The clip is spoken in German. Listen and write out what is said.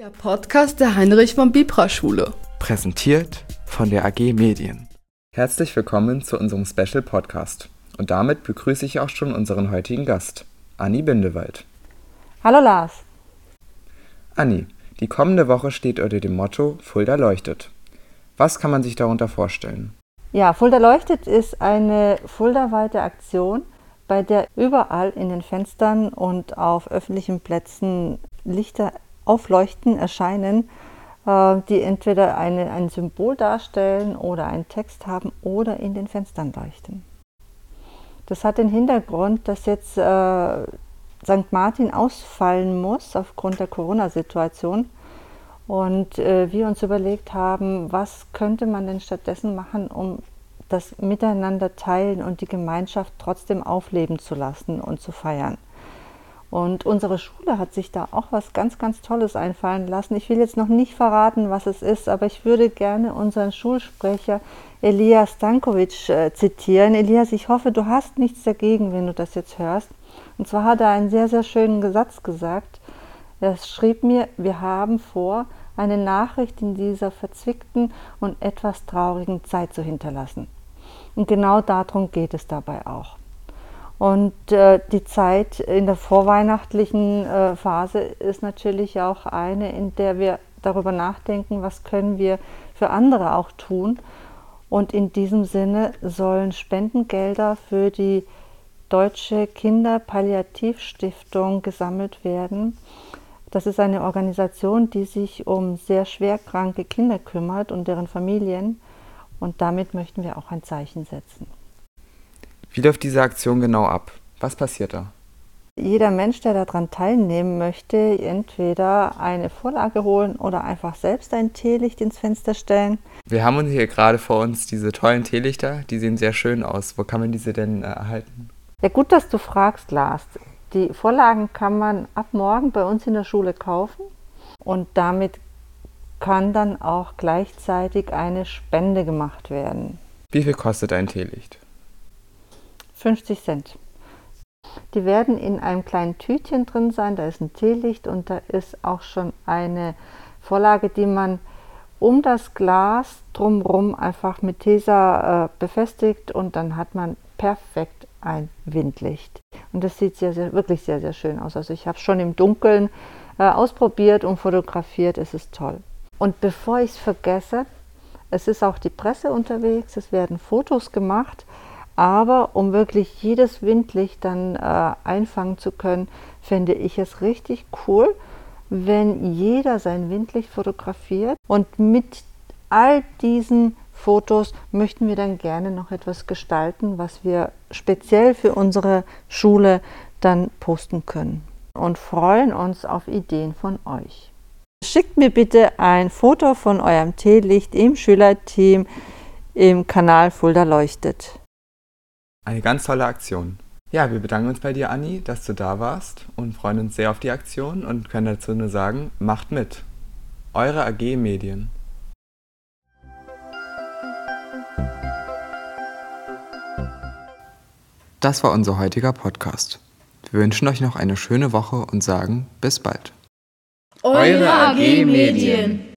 Der Podcast der Heinrich von Bibra Schule. Präsentiert von der AG Medien. Herzlich willkommen zu unserem Special Podcast. Und damit begrüße ich auch schon unseren heutigen Gast, Anni Bindewald. Hallo Lars. Anni, die kommende Woche steht unter dem Motto Fulda leuchtet. Was kann man sich darunter vorstellen? Ja, Fulda leuchtet ist eine fuldaweite Aktion, bei der überall in den Fenstern und auf öffentlichen Plätzen Lichter aufleuchten, erscheinen, äh, die entweder eine, ein Symbol darstellen oder einen Text haben oder in den Fenstern leuchten. Das hat den Hintergrund, dass jetzt äh, St. Martin ausfallen muss aufgrund der Corona-Situation und äh, wir uns überlegt haben, was könnte man denn stattdessen machen, um das Miteinander teilen und die Gemeinschaft trotzdem aufleben zu lassen und zu feiern. Und unsere Schule hat sich da auch was ganz, ganz Tolles einfallen lassen. Ich will jetzt noch nicht verraten, was es ist, aber ich würde gerne unseren Schulsprecher Elias Stankovic äh, zitieren. Elias, ich hoffe, du hast nichts dagegen, wenn du das jetzt hörst. Und zwar hat er einen sehr, sehr schönen Satz gesagt. Er schrieb mir, wir haben vor, eine Nachricht in dieser verzwickten und etwas traurigen Zeit zu hinterlassen. Und genau darum geht es dabei auch. Und äh, die Zeit in der vorweihnachtlichen äh, Phase ist natürlich auch eine, in der wir darüber nachdenken, was können wir für andere auch tun. Und in diesem Sinne sollen Spendengelder für die Deutsche Kinderpalliativstiftung gesammelt werden. Das ist eine Organisation, die sich um sehr schwerkranke Kinder kümmert und deren Familien. Und damit möchten wir auch ein Zeichen setzen. Wie läuft diese Aktion genau ab? Was passiert da? Jeder Mensch, der daran teilnehmen möchte, entweder eine Vorlage holen oder einfach selbst ein Teelicht ins Fenster stellen. Wir haben uns hier gerade vor uns diese tollen Teelichter, die sehen sehr schön aus. Wo kann man diese denn äh, erhalten? Ja, gut, dass du fragst, Lars. Die Vorlagen kann man ab morgen bei uns in der Schule kaufen und damit kann dann auch gleichzeitig eine Spende gemacht werden. Wie viel kostet ein Teelicht? 50 Cent. Die werden in einem kleinen Tütchen drin sein, da ist ein Teelicht und da ist auch schon eine Vorlage, die man um das Glas drumherum einfach mit Tesa äh, befestigt und dann hat man perfekt ein Windlicht. Und das sieht sehr, sehr, wirklich sehr, sehr schön aus. Also ich habe es schon im Dunkeln äh, ausprobiert und fotografiert, es ist toll. Und bevor ich es vergesse, es ist auch die Presse unterwegs, es werden Fotos gemacht. Aber um wirklich jedes Windlicht dann äh, einfangen zu können, finde ich es richtig cool, wenn jeder sein Windlicht fotografiert. Und mit all diesen Fotos möchten wir dann gerne noch etwas gestalten, was wir speziell für unsere Schule dann posten können. Und freuen uns auf Ideen von euch. Schickt mir bitte ein Foto von eurem Teelicht im Schülerteam im Kanal Fulda Leuchtet. Eine ganz tolle Aktion. Ja, wir bedanken uns bei dir, Anni, dass du da warst und freuen uns sehr auf die Aktion und können dazu nur sagen, macht mit. Eure AG Medien. Das war unser heutiger Podcast. Wir wünschen euch noch eine schöne Woche und sagen bis bald. Eure AG Medien.